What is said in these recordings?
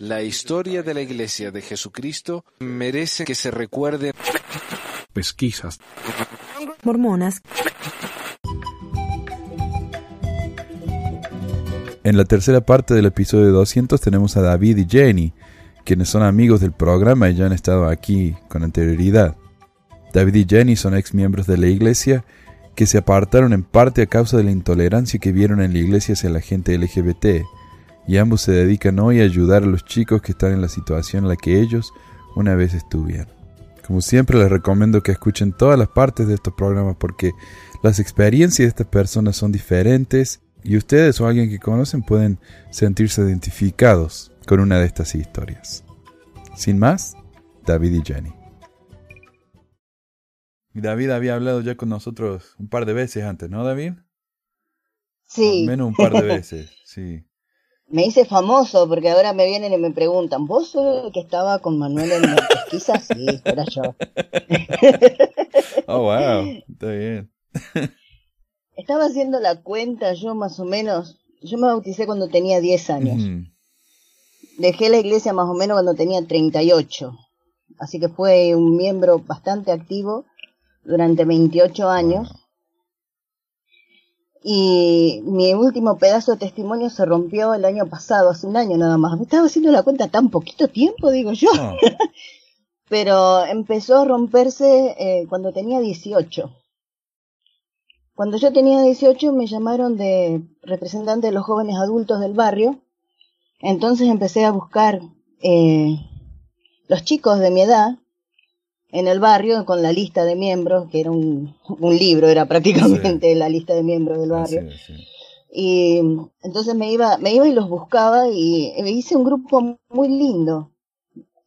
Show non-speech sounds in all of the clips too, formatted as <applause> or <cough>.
La historia de la Iglesia de Jesucristo merece que se recuerde. Pesquisas. Mormonas. En la tercera parte del episodio 200 tenemos a David y Jenny, quienes son amigos del programa y ya han estado aquí con anterioridad. David y Jenny son ex miembros de la iglesia que se apartaron en parte a causa de la intolerancia que vieron en la iglesia hacia la gente LGBT, y ambos se dedican hoy a ayudar a los chicos que están en la situación en la que ellos una vez estuvieron. Como siempre les recomiendo que escuchen todas las partes de estos programas porque las experiencias de estas personas son diferentes y ustedes o alguien que conocen pueden sentirse identificados con una de estas historias. Sin más, David y Jenny. David había hablado ya con nosotros un par de veces antes, ¿no, David? Sí. Al menos un par de <laughs> veces, sí. Me hice famoso porque ahora me vienen y me preguntan, ¿vos sos el que estaba con Manuel en la pesquisa? Sí, era yo. oh, wow, está bien. Estaba haciendo la cuenta yo más o menos, yo me bauticé cuando tenía 10 años. Dejé la iglesia más o menos cuando tenía 38. Así que fue un miembro bastante activo durante 28 años. Y mi último pedazo de testimonio se rompió el año pasado, hace un año nada más. Me estaba haciendo la cuenta tan poquito tiempo, digo yo. Oh, <laughs> Pero empezó a romperse eh, cuando tenía 18. Cuando yo tenía 18 me llamaron de representante de los jóvenes adultos del barrio. Entonces empecé a buscar eh, los chicos de mi edad en el barrio con la lista de miembros, que era un, un libro, era prácticamente la lista de miembros del barrio. sí. Y entonces me iba, me iba y los buscaba y me hice un grupo muy lindo.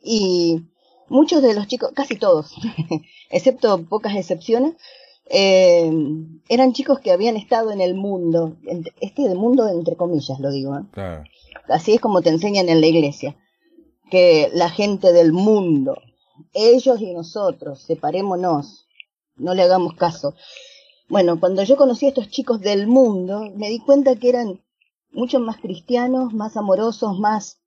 Y muchos de los chicos, casi todos, <laughs> excepto pocas excepciones, eh, eran chicos que habían estado en el mundo, este del mundo entre comillas lo digo, ¿eh? Claro. así es como te enseñan en la iglesia, que la gente del mundo, ellos y nosotros, separémonos, no le hagamos caso. Bueno, cuando yo conocí a estos chicos del mundo, me di cuenta que eran mucho más cristianos, más amorosos, más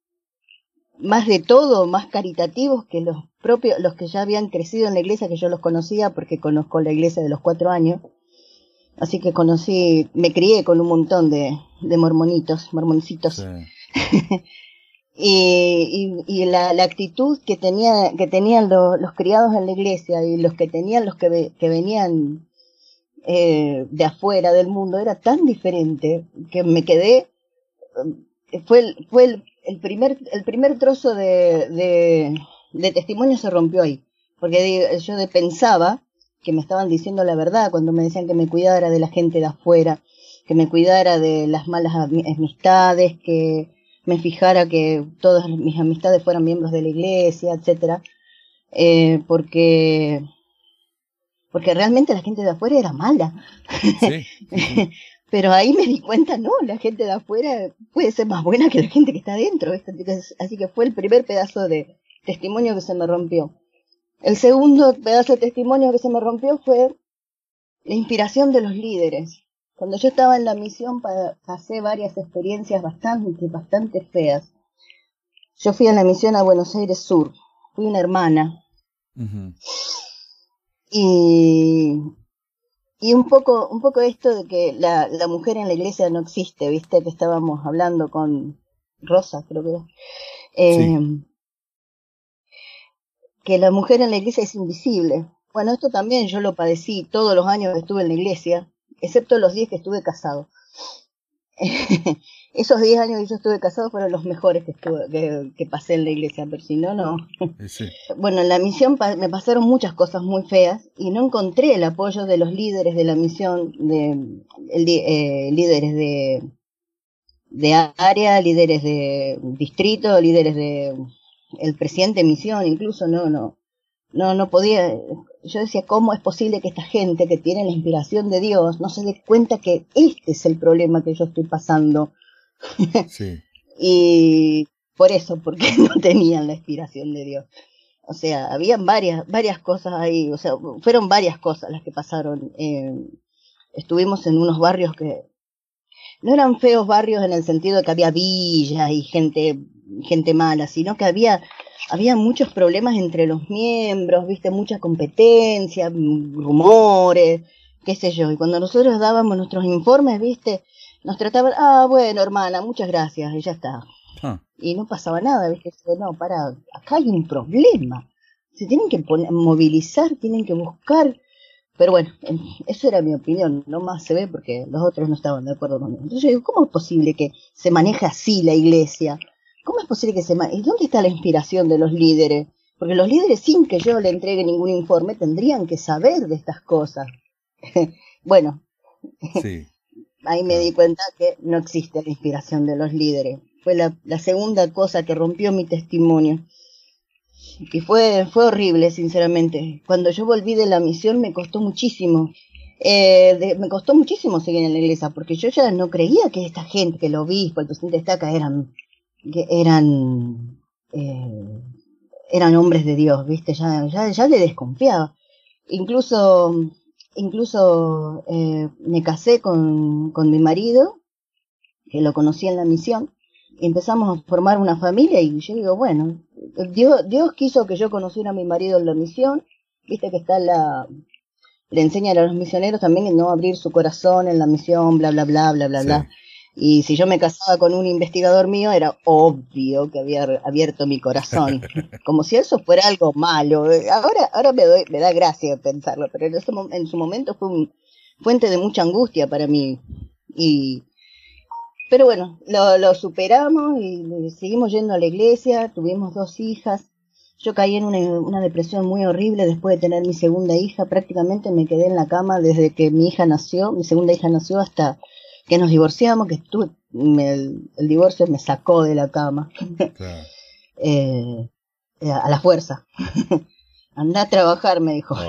más de todo, más caritativos que los propios, los que ya habían crecido en la iglesia, que yo los conocía porque conozco la iglesia de los cuatro años. Así que conocí, me crié con un montón de, de mormonitos, mormoncitos. Sí. <laughs> Y, y, y la, la actitud que tenía que tenían lo- los criados en la iglesia y los que tenían los que, que venían eh, de afuera del mundo era tan diferente que me quedé eh, fue el, fue el, el primer el primer trozo de, de, testimonio se rompió ahí. Porque yo pensaba que me estaban diciendo la verdad cuando me decían que me cuidara de la gente de afuera que me cuidara de las malas ami- amistades que me fijara que todas mis amistades fueran miembros de la iglesia, etcétera, eh, porque porque realmente la gente de afuera era mala. Sí. <laughs> Pero ahí me di cuenta, no, la gente de afuera puede ser más buena que la gente que está adentro. Entonces, Así que fue el primer pedazo de testimonio que se me rompió. El segundo pedazo de testimonio que se me rompió fue la inspiración de los líderes. Cuando yo estaba en la misión pa- pasé varias experiencias bastante, bastante feas. Yo fui a la misión a Buenos Aires Sur. Fui una hermana. Y, y un poco, un poco esto de que la, la mujer en la iglesia no existe, viste, que estábamos hablando con Rosa, creo que era. Eh, Que la mujer en la iglesia es invisible. Bueno, esto también yo lo padecí todos los años que estuve en la iglesia, excepto los 10 que estuve casado. <laughs> Esos 10 años que yo estuve casado fueron los mejores que, estuve, que, que pasé en la iglesia, pero si no, no. Sí. <laughs> Bueno, en la misión pa- me pasaron muchas cosas muy feas y no encontré el apoyo de los líderes de la misión, de el eh, líderes de, de área, líderes de distrito, líderes de el presidente de misión, incluso no, no, no, no podía. Yo decía, ¿cómo es posible que esta gente que tiene la inspiración de Dios no se dé cuenta que este es el problema que yo estoy pasando? <laughs> Sí. y por eso, porque <laughs> no tenían la inspiración de Dios. O sea, habían varias, varias cosas ahí, o sea, fueron varias cosas las que pasaron. Eh, estuvimos en unos barrios que no eran feos barrios en el sentido de que había villas y gente gente mala, sino que había, había muchos problemas entre los miembros, viste, mucha competencia, rumores, qué sé yo. Y cuando nosotros dábamos nuestros informes, viste, nos trataban, ah, bueno, hermana, muchas gracias, y ya está. Ah. Y no pasaba nada, viste, no, para, acá hay un problema. Se tienen que poner, movilizar, tienen que buscar pero bueno, esa era mi opinión, no más se ve porque los otros no estaban de acuerdo conmigo. Entonces yo digo, ¿cómo es posible que se maneje así la iglesia? ¿Cómo es posible que se maneje? ¿Dónde está la inspiración de los líderes? Porque los líderes, sin que yo le entregue ningún informe, tendrían que saber de estas cosas. <laughs> bueno, Sí. <laughs> ahí me di cuenta que no existe la inspiración de los líderes. Fue la, la segunda cosa que rompió mi testimonio. Y fue, fue horrible, sinceramente. Cuando yo volví de la misión me costó muchísimo. Eh, de- me costó muchísimo seguir en la iglesia, porque yo ya no creía que esta gente, que el obispo, el presidente estaca, eran, que eran, eh, eran hombres de Dios, ¿viste? Ya, ya, ya le desconfiaba. Incluso, incluso eh, me casé con, con mi marido, que lo conocí en la misión, y empezamos a formar una familia y yo digo, bueno, Dios, Dios quiso que yo conociera a mi marido en la misión, viste que está la, le enseñan a los misioneros también no abrir su corazón en la misión, bla, bla, bla, bla, bla, bla. Y si yo me casaba con un investigador mío, era obvio que había abierto mi corazón. <laughs> Como si eso fuera algo malo. Ahora, ahora me, doy, me da gracia pensarlo, pero en, ese en su momento fue un fuente de mucha angustia para mí. Y, pero bueno, lo, lo superamos y seguimos yendo a la iglesia, tuvimos dos hijas. Yo caí en una, una depresión muy horrible después de tener mi segunda hija. Prácticamente me quedé en la cama desde que mi hija nació, mi segunda hija nació hasta que nos divorciamos, que estuve, me- el, el divorcio me sacó de la cama Claro. <laughs> eh, eh, a la fuerza. <laughs> anda a trabajar, me dijo. <laughs>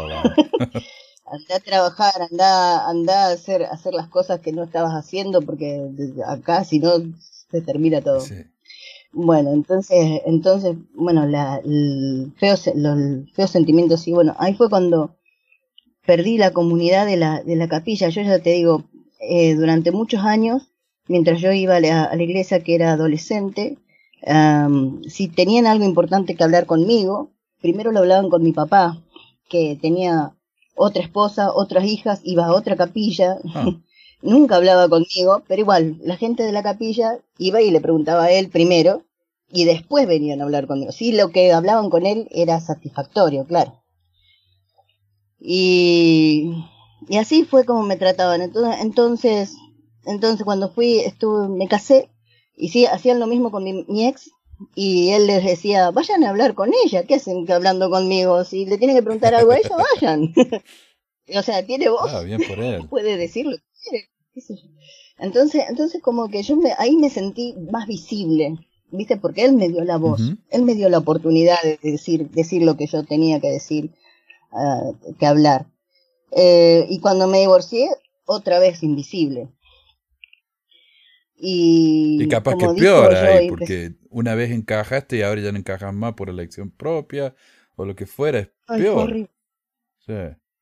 Anda a trabajar, anda, anda a hacer, a hacer las cosas que no estabas haciendo, porque acá si no se termina todo. Sí. Bueno, entonces, entonces, bueno, la, el feo, los feos sentimientos, sí, bueno, ahí fue cuando perdí la comunidad de la, de la capilla. Yo ya te digo, eh, durante muchos años, mientras yo iba a la, a la iglesia que era adolescente, si tenían algo importante que hablar conmigo, primero lo hablaban con mi papá, que tenía otra esposa, otras hijas, iba a otra capilla, Ah. <laughs> nunca hablaba conmigo, pero igual, la gente de la capilla iba y le preguntaba a él primero, y después venían a hablar conmigo. Sí, lo que hablaban con él era satisfactorio, claro. Y, y así fue como me trataban. Entonces, entonces, entonces cuando fui, estuve, me casé, y sí, hacían lo mismo con mi, mi ex, y él les decía, vayan a hablar con ella, ¿qué hacen hablando conmigo? Si le tienen que preguntar algo a ella, vayan. <laughs> o sea, tiene voz Ah, bien por él. <laughs> puede decir lo que quiere, qué sé yo. Entonces, entonces como que yo me, ahí me sentí más visible, ¿viste? Porque él me dio la voz, él me dio la oportunidad de decir, decir lo que yo tenía que decir, ah, que hablar. Eh, y cuando me divorcié, otra vez invisible. Y, Y capaz que es peor yo, ahí, porque una vez encajaste y ahora ya no encajas más por elección propia o lo que fuera, es Ay, peor. horrible. Sí.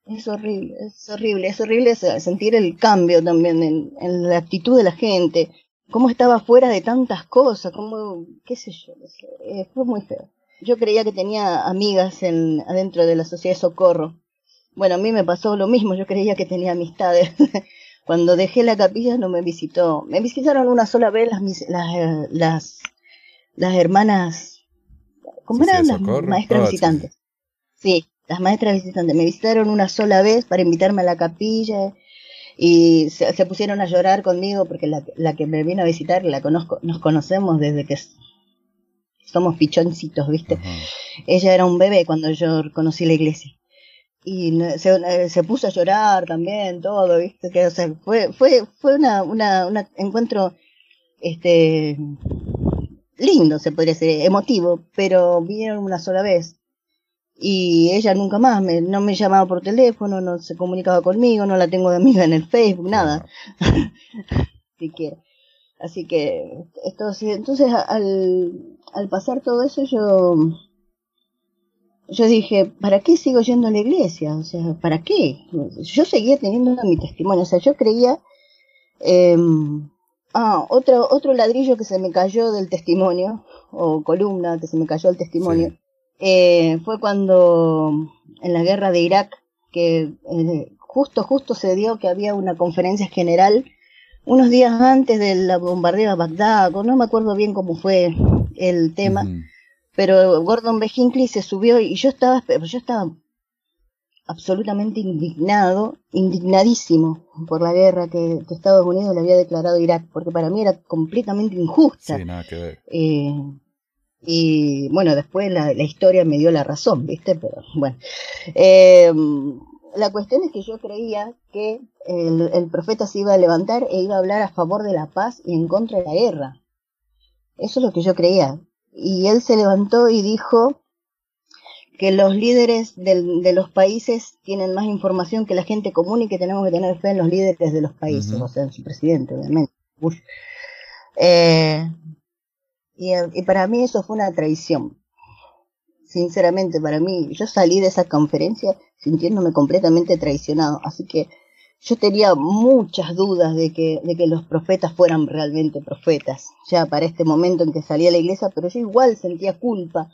Es horrible, es horrible, es horrible se- sentir el cambio también en, en la actitud de la gente, cómo estaba fuera de tantas cosas, cómo, qué sé yo, eh, fue muy feo. Yo creía que tenía amigas en, adentro de la sociedad de socorro. Bueno, a mí me pasó lo mismo, yo creía que tenía amistades. <laughs> Cuando dejé la capilla no me visitó, me visitaron una sola vez las, las, eh, las, las hermanas, ¿cómo ¿Sociedad eran las maestras visitantes? Sí, las maestras visitantes me visitaron una sola vez para invitarme a la capilla y se, se pusieron a llorar conmigo porque la, la que me vino a visitar la conozco, nos conocemos desde que somos pichoncitos, ¿viste? Ella era un bebé cuando yo conocí la iglesia. Y se, eh, se puso a llorar también, todo, ¿viste? Que, o sea, fue, fue, fue una, una, una encuentro, este, lindo, se podría decir, emotivo, pero vinieron una sola vez. Y ella nunca más, me, no me llamaba por teléfono, no se comunicaba conmigo, no la tengo de amiga en el Facebook, nada siquiera. <laughs> Así que, esto, entonces al, al pasar todo eso yo, yo dije, ¿para qué sigo yendo a la iglesia? O sea, ¿para qué? Yo seguía teniendo mi testimonio, o sea, yo creía em, Ah, otro, otro ladrillo que se me cayó del testimonio, o columna que se me cayó del testimonio, eh, fue cuando en la guerra de Irak, que eh, justo, justo se dio que había una conferencia general unos días antes del bombardeo a Bagdad, no me acuerdo bien cómo fue el tema, pero Gordon B. Hinckley se subió y yo estaba, yo estaba absolutamente indignado, indignadísimo por la guerra que, Estados Unidos le había declarado a Irak, porque para mí era completamente injusta. Sí, nada que ver. Eh, y bueno, después la, historia me dio la razón, ¿viste? Pero bueno. Eh, la cuestión es que yo creía que el, profeta se iba a levantar e iba a hablar a favor de la paz y en contra de la guerra. Eso es lo que yo creía. Y él se levantó y dijo que los líderes de los países tienen más información que la gente común y que tenemos que tener fe en los líderes de los países, o sea, en su presidente, obviamente. Eh, y, y para mí eso fue una traición. Sinceramente, para mí, yo salí de esa conferencia sintiéndome completamente traicionado. Así que yo tenía muchas dudas de que, de que los profetas fueran realmente profetas, ya para este momento en que salí a la iglesia, pero yo igual sentía culpa,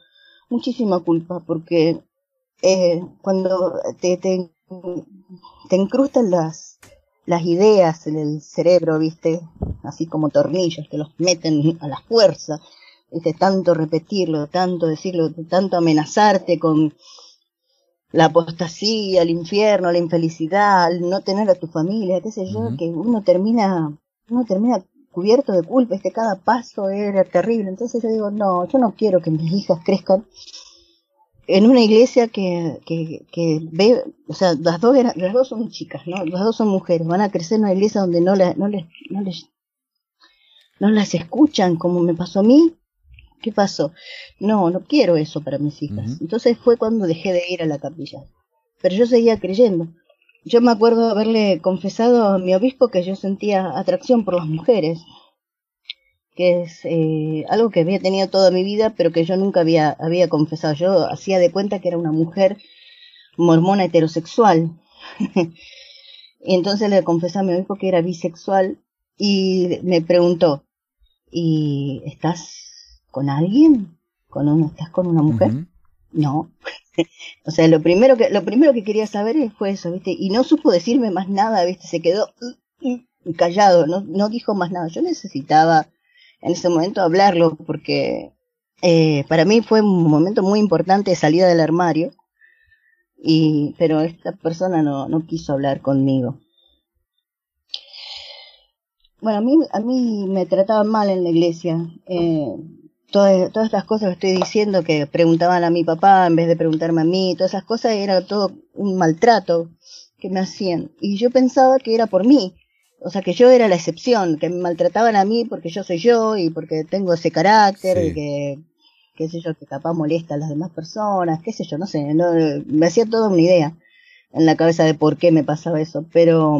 muchísima culpa, porque eh, cuando te, te, te incrustan las, las ideas en el cerebro, viste, así como tornillos, te los meten a la fuerza, de tanto repetirlo, tanto decirlo, tanto amenazarte con la apostasía, el infierno, la infelicidad, el no tener a tu familia, qué sé yo, que uno termina, uno termina cubierto de culpa, este cada paso era terrible. Entonces yo digo, no, yo no quiero que mis hijas crezcan en una iglesia que, que, que ve, o sea, las dos eran, las dos son chicas, ¿no? Las dos son mujeres, van a crecer en una iglesia donde no, la, no les, no les, no las escuchan como me pasó a mí, ¿Qué pasó? No, no quiero eso para mis hijas. Entonces fue cuando dejé de ir a la capilla. Pero yo seguía creyendo. Yo me acuerdo haberle confesado a mi obispo que yo sentía atracción por las mujeres, que es eh, algo que había tenido toda mi vida, pero que yo nunca había, había confesado. Yo hacía de cuenta que era una mujer mormona heterosexual. <laughs> y entonces le confesé a mi obispo que era bisexual y me preguntó, ¿y estás con alguien? ¿Con una, ¿Estás con una mujer? No. <laughs> o sea, lo primero que lo primero que quería saber fue eso, ¿viste? Y no supo decirme más nada, ¿viste? Se quedó callado, no, no dijo más nada. Yo necesitaba en ese momento hablarlo porque eh, para mí fue un momento muy importante de salida del armario, y, pero esta persona no, no quiso hablar conmigo. Bueno, a mí, a mí me trataban mal en la iglesia. Eh, todas, todas estas cosas que estoy diciendo, que preguntaban a mi papá en vez de preguntarme a mí, todas esas cosas era todo un maltrato que me hacían. Y yo pensaba que era por mí, o sea, que yo era la excepción, que me maltrataban a mí porque yo soy yo y porque tengo ese carácter y que, qué sé yo, que capaz molesta a las demás personas, qué sé yo, no sé, no, me hacía toda una idea en la cabeza de por qué me pasaba eso, pero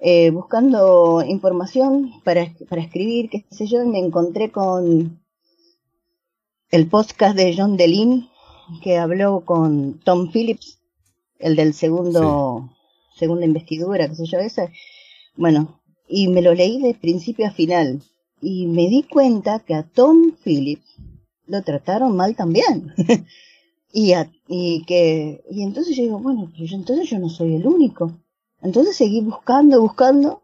eh, buscando información para, para escribir, qué sé yo, y me encontré con el podcast de John Delin, que habló con Tom Phillips, el del segundo, segunda investidura, qué sé yo, esa. Bueno, y me lo leí de principio a final. Y me di cuenta que a Tom Phillips lo trataron mal también. <laughs> y, y que, y entonces yo digo, bueno, pues entonces yo no soy el único. Entonces seguí buscando, buscando,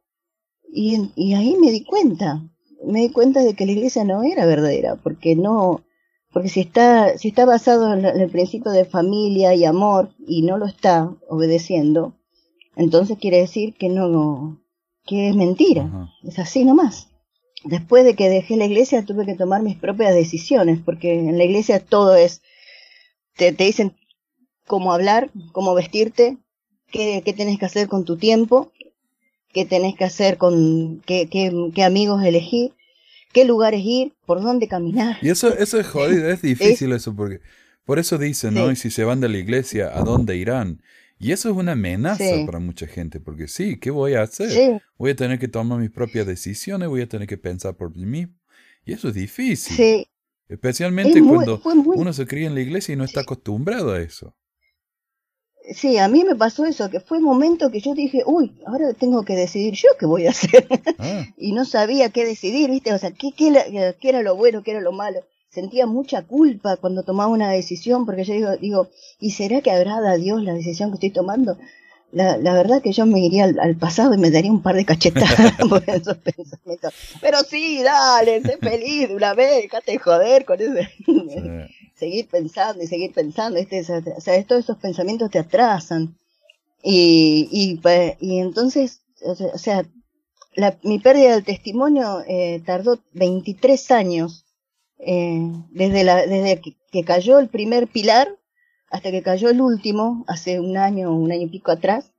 y, y ahí me di cuenta, me di cuenta de que la iglesia no era verdadera, porque no, porque si está, si está basado en el principio de familia y amor y no lo está obedeciendo, entonces quiere decir que no, que es mentira, es así nomás. Después de que dejé la iglesia tuve que tomar mis propias decisiones, porque en la iglesia todo es, te, te dicen cómo hablar, cómo vestirte, qué, qué tenés que hacer con tu tiempo, qué tenés que hacer con qué, qué, amigos elegir, qué lugares ir, por dónde caminar. Y eso, eso es jodido, es <laughs> difícil eso, porque por eso dicen, ¿no? Y si se van de la iglesia, ¿a dónde irán? Y eso es una amenaza para mucha gente, porque sí, ¿qué voy a hacer? Voy a tener que tomar mis propias decisiones, voy a tener que pensar por mí Y eso es difícil. Especialmente cuando uno se cría en la iglesia y no está acostumbrado a eso. Sí, a mí me pasó eso, que fue un momento que yo dije, uy, ahora tengo que decidir yo qué voy a hacer. Ah, <laughs> y no sabía qué decidir, ¿viste? O sea, ¿qué, qué, era- qué era lo bueno, qué era lo malo. Sentía mucha culpa cuando tomaba una decisión, porque yo digo, digo ¿y será que agrada a Dios la decisión que estoy tomando? La, la verdad que yo me iría al, al pasado y me daría un par de cachetadas <laughs> por esos pensamientos. Pero sí, dale, sé feliz de una vez, dejate de joder con ese... sí. <laughs> seguir pensando y seguir pensando, ¿viste? O sea, todos esos pensamientos te atrasan. Y, y, pa- y entonces, o sea, o sea, la, mi pérdida del testimonio eh, tardó 23 años, eh, desde, la, desde que, que cayó el primer pilar hasta que cayó el último, hace un año, un año y pico atrás,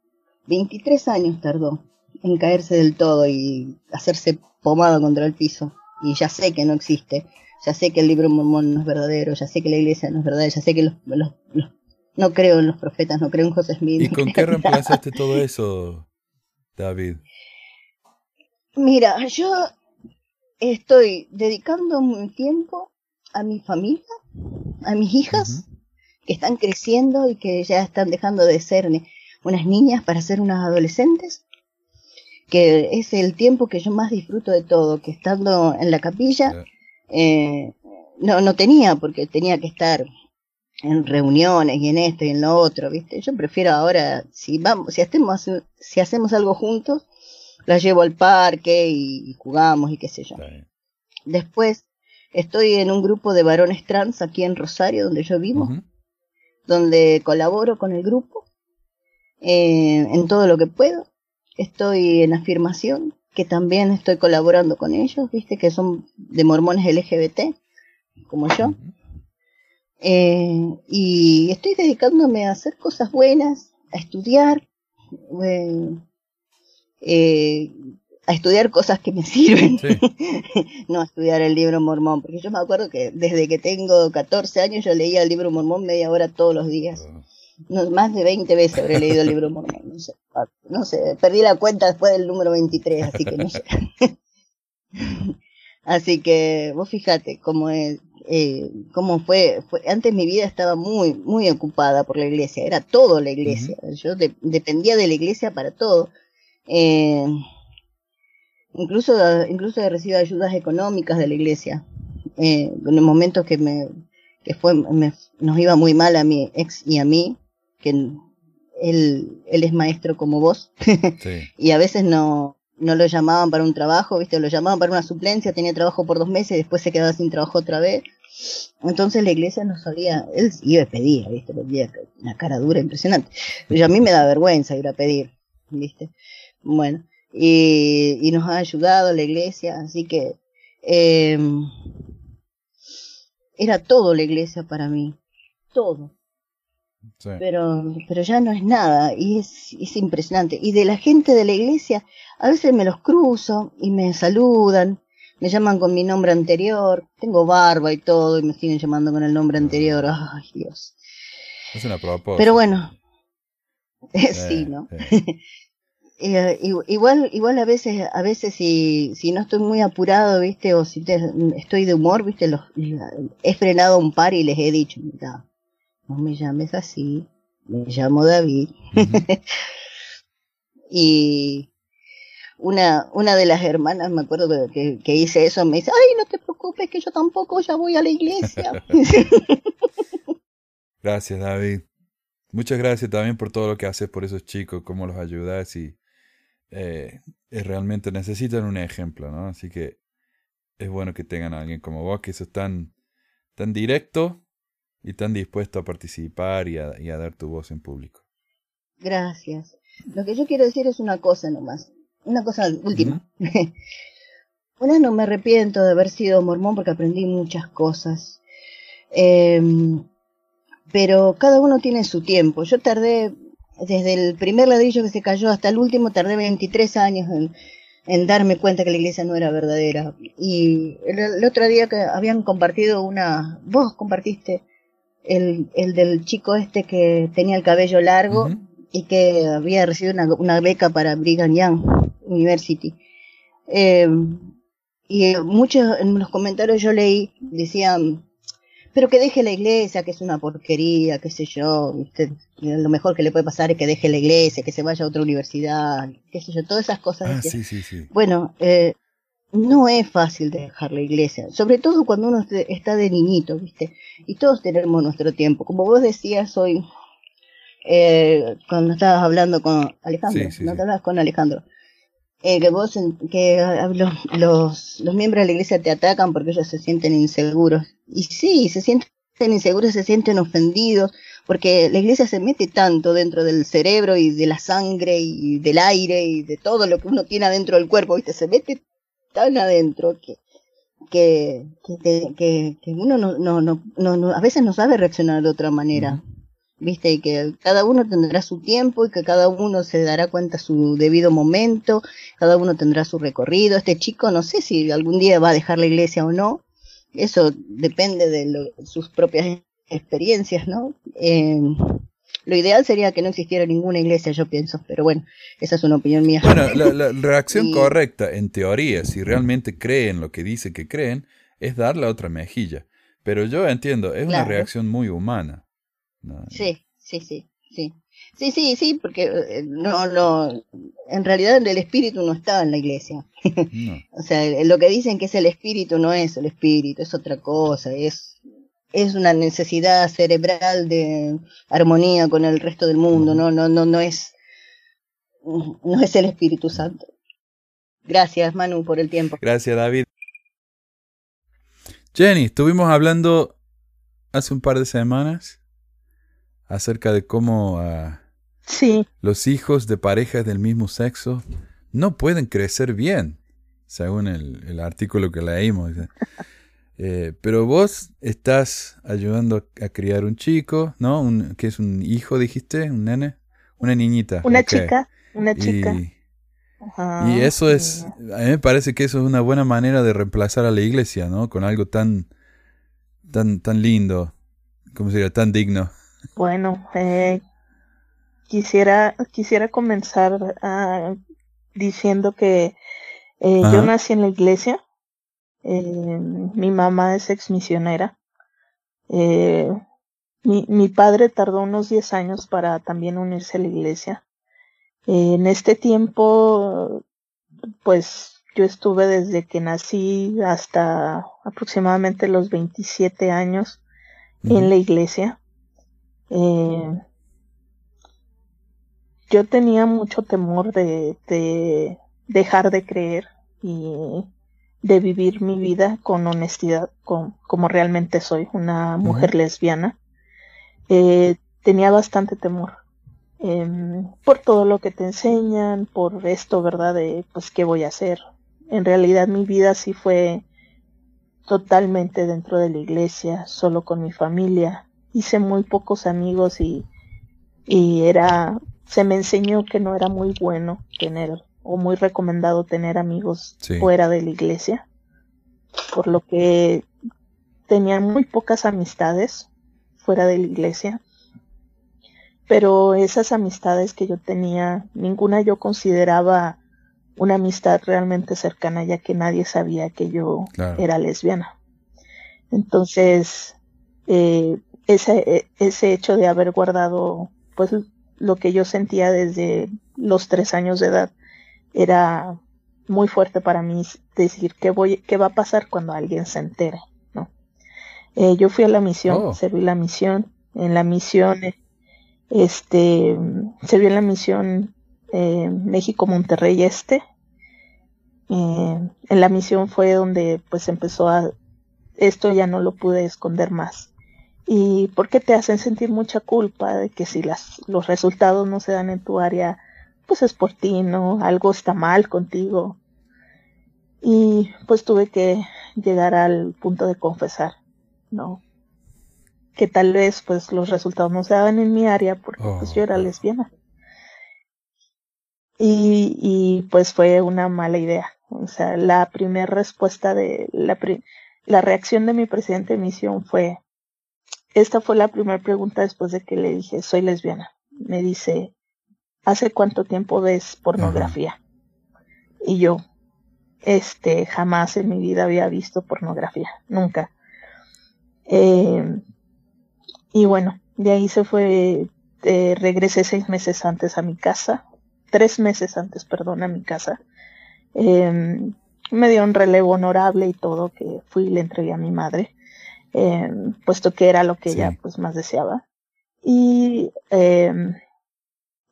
23 años tardó en caerse del todo y hacerse pomado contra el piso. Y ya sé que no existe, ya sé que el libro mormón no es verdadero, ya sé que la iglesia no es verdadera, ya sé que los, los- los- no creo en los profetas, no creo en José Smith. ¿Y no con qué nada. reemplazaste todo eso, David? Mira, yo estoy dedicando mi tiempo a mi familia, a mis hijas, que están creciendo y que ya están dejando de ser ni- unas niñas para ser unas adolescentes, que es el tiempo que yo más disfruto de todo, que estando en la capilla, eh, no, no tenía, porque tenía que estar en reuniones y en esto y en lo otro, ¿viste? Yo prefiero ahora, si vamos, si hacemos, si hacemos algo juntos, la llevo al parque y jugamos y qué sé yo. Después estoy en un grupo de varones trans aquí en Rosario, donde yo vivo. Donde colaboro con el grupo eh, en todo lo que puedo. Estoy en afirmación, que también estoy colaborando con ellos, viste, que son de mormones LGBT, como yo. Eh, y estoy dedicándome a hacer cosas buenas, a estudiar, eh, eh, a estudiar cosas que me sirven, Sí. <laughs> no a estudiar el libro mormón, porque yo me acuerdo que desde que tengo 14 años yo leía el libro mormón media hora todos los días. No, más de 20 veces habré leído el libro mormón, no sé, ah, no sé, perdí la cuenta después del número 23, así que no sé. <laughs> así que vos fíjate cómo es, eh, cómo fue, fue, antes mi vida estaba muy, muy ocupada por la iglesia, era todo la iglesia, yo de- dependía de la iglesia para todo. Eh, incluso, incluso he recibido ayudas económicas de la iglesia, eh, en los momentos que me, que fue, me- nos iba muy mal a mi ex y a mí, que él, él es maestro como vos, <laughs> Sí. y a veces no, no lo llamaban para un trabajo, viste, lo llamaban para una suplencia, tenía trabajo por dos meses, después se quedaba sin trabajo otra vez. Entonces la iglesia nos solía, él iba y pedía, viste, pedía una cara dura impresionante. Pero a mí me da vergüenza ir a pedir, viste. Bueno, y, y nos ha ayudado la iglesia, así que eh, era todo la iglesia para mí, todo Sí. pero, pero ya no es nada y es, es impresionante. Y de la gente de la iglesia, a veces me los cruzo y me saludan, me llaman con mi nombre anterior, tengo barba y todo y me siguen llamando con el nombre anterior. Ay, Dios. Es una propósito. Pero bueno, <laughs> Eh, sí, ¿no? eh. Eh, igual, igual a veces, a veces si, si no estoy muy apurado, viste, o si te- estoy de humor, viste, los, he frenado un par y les he dicho, mira, no me llames así, me llamo David. <laughs> Y una, una de las hermanas, me acuerdo que, que, que hice eso, me dice, ay, no te preocupes, que yo tampoco ya voy a la iglesia. <laughs> Gracias, David. Muchas gracias también por todo lo que haces por esos chicos, cómo los ayudas y eh, eh, realmente necesitan un ejemplo, ¿no? Así que es bueno que tengan a alguien como vos, que sos tan, tan directo y tan dispuesto a participar y a, y a dar tu voz en público. Gracias. Lo que yo quiero decir es una cosa nomás, una cosa última. <laughs> Una, no me arrepiento de haber sido mormón porque aprendí muchas cosas. Eh, pero cada uno tiene su tiempo. Yo tardé, desde el primer ladrillo que se cayó hasta el último, tardé 23 años en, en darme cuenta que la iglesia no era verdadera. Y el, el otro día que habían compartido una, vos compartiste el, el del chico este que tenía el cabello largo y que había recibido una, una beca para Brigham Young University. Eh, y muchos en los comentarios yo leí, decían, pero que deje la iglesia, que es una porquería, qué sé yo, ¿viste? lo mejor que le puede pasar es que deje la iglesia, que se vaya a otra universidad, qué sé yo, todas esas cosas. Ah, que- sí, sí, sí. Bueno, eh, no es fácil dejar la iglesia, sobre todo cuando uno está de niñito, ¿viste? Y todos tenemos nuestro tiempo. Como vos decías hoy, eh, cuando estabas hablando con Alejandro, Sí, sí, no sí. te hablabas con Alejandro, eh, que vos, que los, los, los miembros de la iglesia te atacan porque ellos se sienten inseguros. Y sí, se sienten inseguros, se sienten ofendidos, porque la iglesia se mete tanto dentro del cerebro y de la sangre y del aire y de todo lo que uno tiene adentro del cuerpo, ¿viste? Se mete tan adentro que que, que, que, que uno no, no, no, no, no- a veces no sabe reaccionar de otra manera, ¿viste? Y que cada uno tendrá su tiempo y que cada uno se dará cuenta su debido momento, cada uno tendrá su recorrido. Este chico no sé si algún día va a dejar la iglesia o no, eso depende de lo- sus propias experiencias, ¿no? Eh, lo ideal sería que no existiera ninguna iglesia, yo pienso, pero bueno, esa es una opinión mía. Bueno, la, la <laughs> reacción Y- correcta, en teoría, si realmente creen lo que dice que creen, es dar la otra mejilla. Pero yo entiendo, es una reacción muy humana. ¿No? Sí, sí, sí, sí. Sí, sí, sí, porque eh, no, no, en realidad el espíritu no está en la iglesia. <laughs> No. O sea, lo que dicen que es el espíritu no es el espíritu, es otra cosa, es, es una necesidad cerebral de armonía con el resto del mundo, no, no, no, no es, no es el Espíritu Santo. Gracias, Manu, por el tiempo. Gracias, David. Jenny, estuvimos hablando hace un par de semanas acerca de cómo ah, Sí, los hijos de parejas del mismo sexo no pueden crecer bien, según el, el artículo que leímos. <laughs> Eh, pero vos estás ayudando a criar un chico, ¿no? Un, que es un hijo, dijiste, un nene, una niñita. una chica, una chica. Y, Ajá, y eso es, a mí me parece que eso es una buena manera de reemplazar a la iglesia, ¿no? Con algo tan, tan, tan lindo, ¿cómo se diría? Tan digno. Bueno, eh, quisiera, quisiera comenzar ah, diciendo que eh, yo nací en la iglesia. eh, mi mamá es ex misionera. Eh, mi, mi padre tardó unos 10 años para también unirse a la iglesia. Eh, en este tiempo, pues yo estuve desde que nací hasta aproximadamente los 27 años en la iglesia. Eh, yo tenía mucho temor de, de dejar de creer y de vivir mi vida con honestidad, con, como realmente soy, una mujer lesbiana. Eh, tenía bastante temor em, por todo lo que te enseñan, por esto, ¿verdad? De, pues, ¿qué voy a hacer? En realidad mi vida sí fue totalmente dentro de la iglesia, solo con mi familia. Hice muy pocos amigos y, y era, se me enseñó que no era muy bueno tener o muy recomendado tener amigos Sí. fuera de la iglesia, por lo que tenía muy pocas amistades fuera de la iglesia. Pero esas amistades que yo tenía, ninguna yo consideraba una amistad realmente cercana, ya que nadie sabía que yo Claro. era lesbiana. Entonces, eh, ese, eh, ese hecho de haber guardado, pues, lo que yo sentía desde los tres años de edad, era muy fuerte para mí decir qué voy, qué va a pasar cuando alguien se entere, ¿no? Eh, yo fui a la misión, Oh. serví la misión, en la misión, este, serví en la misión eh, México Monterrey Este. Eh, en la misión fue donde pues empezó a esto ya no lo pude esconder más. Y porque te hacen sentir mucha culpa de que si las, los resultados no se dan en tu área, pues es por ti, ¿no? Algo está mal contigo. Y pues tuve que llegar al punto de confesar, ¿no? Que tal vez pues los resultados no se daban en mi área porque pues yo era Oh. lesbiana. Y, y pues fue una mala idea. O sea, la primera respuesta de la, pri- la reacción de mi presidente de misión fue, esta fue la primera pregunta después de que le dije, soy lesbiana. Me dice, ¿hace cuánto tiempo ves pornografía? Y yo, este, jamás en mi vida había visto pornografía, nunca. Eh, y bueno, de ahí se fue eh, regresé seis meses antes a mi casa, tres meses antes, perdón, a mi casa. Em, me dio un relevo honorable y todo que fui y le entregué a mi madre, em, puesto que era lo que ella pues más deseaba. Y, em,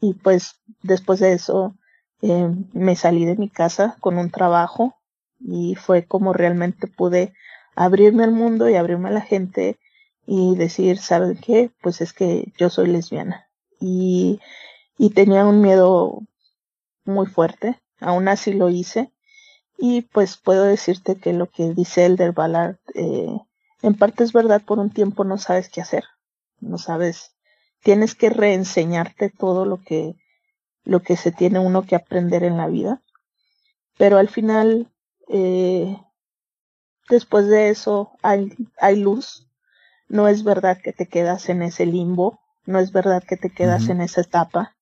y pues después de eso me salí de mi casa con un trabajo y fue como realmente pude abrirme al mundo y abrirme a la gente y decir, ¿saben qué? Pues es que yo soy lesbiana. Y, y tenía un miedo muy fuerte, aún así lo hice. Y pues puedo decirte que lo que dice Elder Ballard, eh, en parte es verdad, por un tiempo no sabes qué hacer, no sabes, tienes que reenseñarte todo lo que, lo que se tiene uno que aprender en la vida. Pero al final, eh, después de eso hay, hay luz, no es verdad que te quedas en ese limbo, no es verdad que te quedas en esa etapa.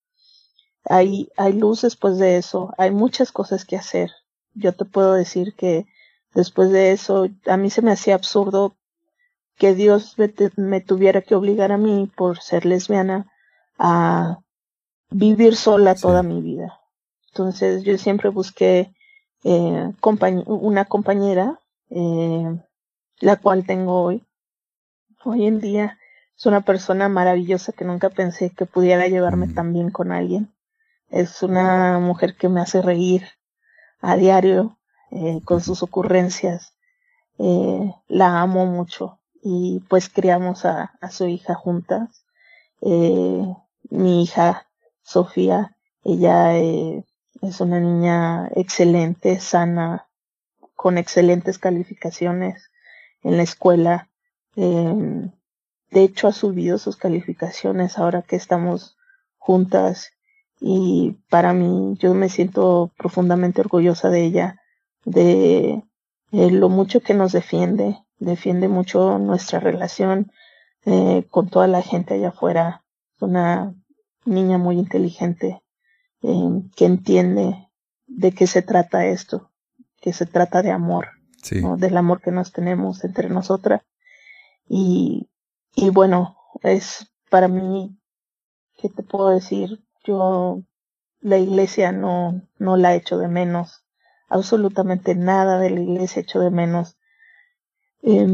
Hay, hay luz después de eso, hay muchas cosas que hacer. Yo te puedo decir que después de eso, a mí se me hacía absurdo que Dios me, tuviera que obligar a mí, por ser lesbiana, a vivir sola toda mi vida. Entonces yo siempre busqué eh, una compañera, eh, la cual tengo hoy, hoy en día es una persona maravillosa que nunca pensé que pudiera llevarme mm. tan bien con alguien. Es una mujer que me hace reír a diario eh, con sus ocurrencias. Eh, la amo mucho y pues criamos a, a su hija juntas. Eh, mi hija Sofía, ella eh, es una niña excelente, sana, con excelentes calificaciones en la escuela. Eh, de hecho, ha subido sus calificaciones ahora que estamos juntas y para mí yo me siento profundamente orgullosa de ella, de eh, lo mucho que nos defiende, defiende mucho nuestra relación eh, con toda la gente allá afuera. Una niña muy inteligente eh, que entiende de qué se trata esto, que se trata de amor, del amor que nos tenemos entre nosotras y, y bueno, es para mí, ¿qué te puedo decir? Yo la iglesia no, no la echo de menos, absolutamente nada de la iglesia echo de menos. Eh,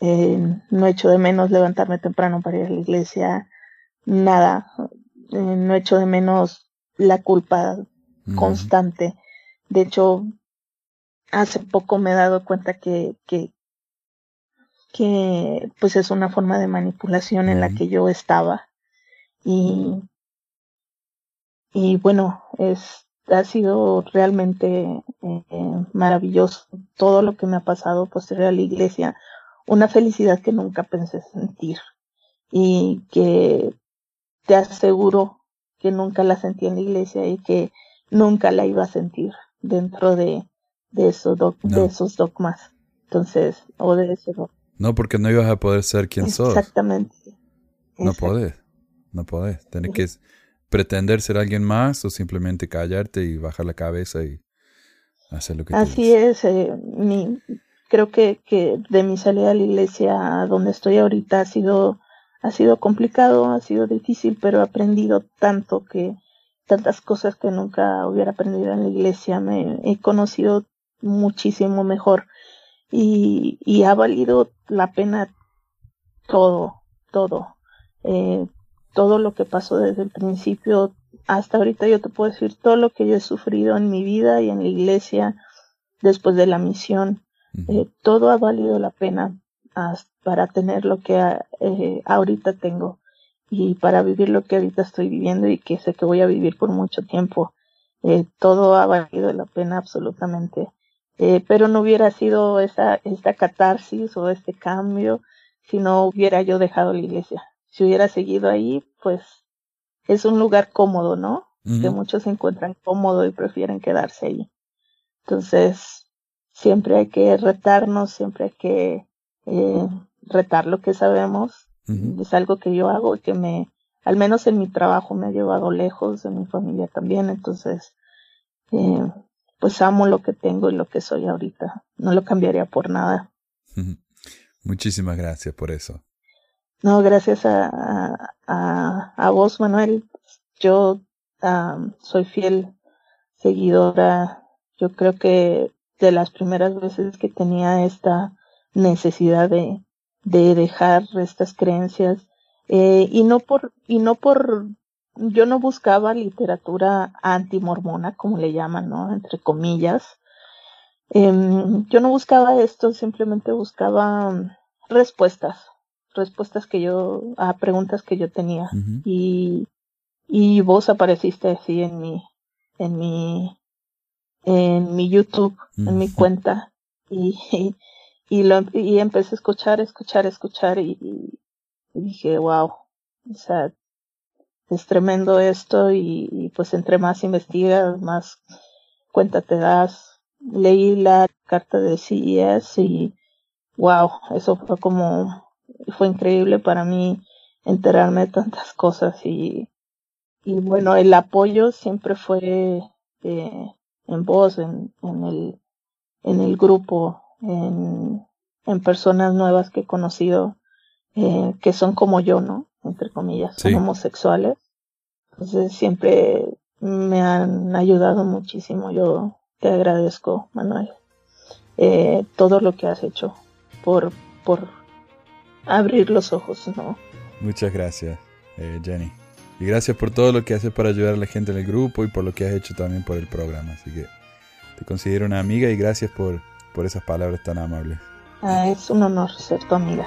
eh, no echo de menos levantarme temprano para ir a la iglesia, nada, eh, no echo de menos la culpa constante. De hecho, hace poco me he dado cuenta que, que, que pues es una forma de manipulación en la que yo estaba. Y y bueno es ha sido realmente eh, maravilloso todo lo que me ha pasado posterior a la iglesia una felicidad que nunca pensé sentir y que te aseguro que nunca la sentí en la iglesia y que nunca la iba a sentir dentro de, de, esos, de esos dogmas entonces o de ese dogma no, porque no ibas a poder ser quien sos. Exactamente. No podés. No podés. Tienes que pretender ser alguien más o simplemente callarte y bajar la cabeza y hacer lo que Así es. Eh, mi, creo que, que de mi salida a la iglesia a donde estoy ahorita ha sido, ha sido complicado, ha sido difícil, pero he aprendido tanto que tantas cosas que nunca hubiera aprendido en la iglesia. Me he conocido muchísimo mejor y, y ha valido la pena todo, todo. Eh, todo lo que pasó desde el principio hasta ahorita yo te puedo decir todo lo que yo he sufrido en mi vida y en la iglesia después de la misión. Eh, todo ha valido la pena para tener lo que eh, ahorita tengo y para vivir lo que ahorita estoy viviendo y que sé que voy a vivir por mucho tiempo. Eh, todo ha valido la pena absolutamente. Pero no hubiera sido esa, esta catarsis o este cambio si no hubiera yo dejado la iglesia. Si hubiera seguido ahí, pues es un lugar cómodo, ¿no? Que muchos se encuentran cómodo y prefieren quedarse ahí. Entonces, siempre hay que retarnos, siempre hay que eh, retar lo que sabemos. Es algo que yo hago y que me, al menos en mi trabajo me ha llevado lejos, de mi familia también. Entonces, eh, pues amo lo que tengo y lo que soy ahorita. No lo cambiaría por nada. <laughs> Muchísimas gracias por eso. No, gracias a, a, a vos, Manuel. Yo soy fiel seguidora. Yo creo que de las primeras veces que tenía esta necesidad de, de dejar estas creencias eh, y no por y no por yo no buscaba literatura antimormona como le llaman no entre comillas eh, yo no buscaba esto simplemente buscaba respuestas respuestas que yo a preguntas que yo tenía. Y y vos apareciste así en mi en mi en mi YouTube en mi cuenta. Y, y, lo y empecé a escuchar escuchar escuchar y, y, dije wow o sea es tremendo esto y, pues entre más investigas más cuenta te das. Leí la carta de CES y wow eso fue como fue increíble para mí enterarme de tantas cosas y, y bueno, el apoyo siempre fue eh, en voz, en, en, el, en el grupo, en, en personas nuevas que he conocido eh, que son como yo, ¿no? Entre comillas, son homosexuales. Entonces siempre me han ayudado muchísimo. Yo te agradezco, Manuel, eh, todo lo que has hecho por, por abrir los ojos, ¿no? Muchas gracias, eh, Jenny. Y gracias por todo lo que haces para ayudar a la gente en el grupo y por lo que has hecho también por el programa. Así que te considero una amiga y gracias por, por esas palabras tan amables. Ah, es un honor ser tu amiga.